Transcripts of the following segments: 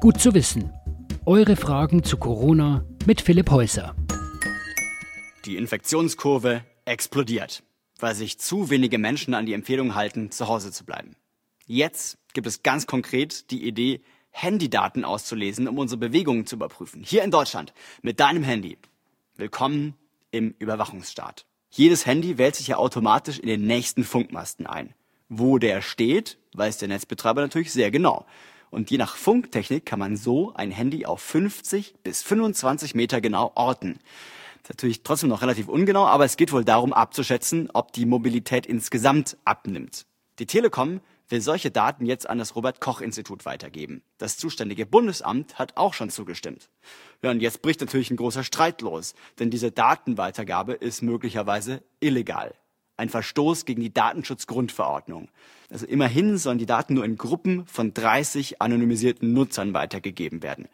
Gut zu wissen. Eure Fragen zu Corona mit Philipp Häuser. Die Infektionskurve explodiert, weil sich zu wenige Menschen an die Empfehlung halten, zu Hause zu bleiben. Jetzt gibt es ganz konkret die Idee, Handydaten auszulesen, um unsere Bewegungen zu überprüfen. Hier in Deutschland mit deinem Handy. Willkommen im Überwachungsstaat. Jedes Handy wählt sich ja automatisch in den nächsten Funkmasten ein. Wo der steht, weiß der Netzbetreiber natürlich sehr genau. Und je nach Funktechnik kann man so ein Handy auf 50 bis 25 Meter genau orten. Das ist natürlich trotzdem noch relativ ungenau, aber es geht wohl darum abzuschätzen, ob die Mobilität insgesamt abnimmt. Die Telekom will solche Daten jetzt an das Robert Koch Institut weitergeben. Das zuständige Bundesamt hat auch schon zugestimmt. Ja, und jetzt bricht natürlich ein großer Streit los, denn diese Datenweitergabe ist möglicherweise illegal. Ein Verstoß gegen die Datenschutzgrundverordnung. Also immerhin sollen die Daten nur in Gruppen von 30 anonymisierten Nutzern weitergegeben werden.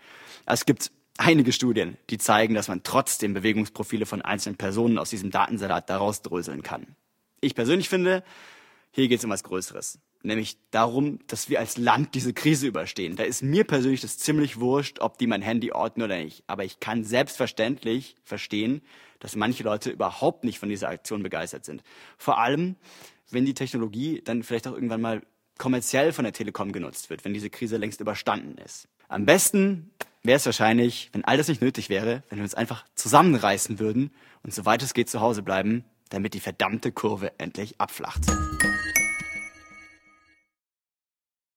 Es gibt einige Studien, die zeigen, dass man trotzdem Bewegungsprofile von einzelnen Personen aus diesem Datensalat daraus dröseln kann. Ich persönlich finde, hier geht es um was Größeres nämlich darum, dass wir als Land diese Krise überstehen. Da ist mir persönlich das ziemlich wurscht, ob die mein Handy orten oder nicht. Aber ich kann selbstverständlich verstehen, dass manche Leute überhaupt nicht von dieser Aktion begeistert sind. Vor allem, wenn die Technologie dann vielleicht auch irgendwann mal kommerziell von der Telekom genutzt wird, wenn diese Krise längst überstanden ist. Am besten wäre es wahrscheinlich, wenn all das nicht nötig wäre, wenn wir uns einfach zusammenreißen würden und soweit es geht zu Hause bleiben, damit die verdammte Kurve endlich abflacht.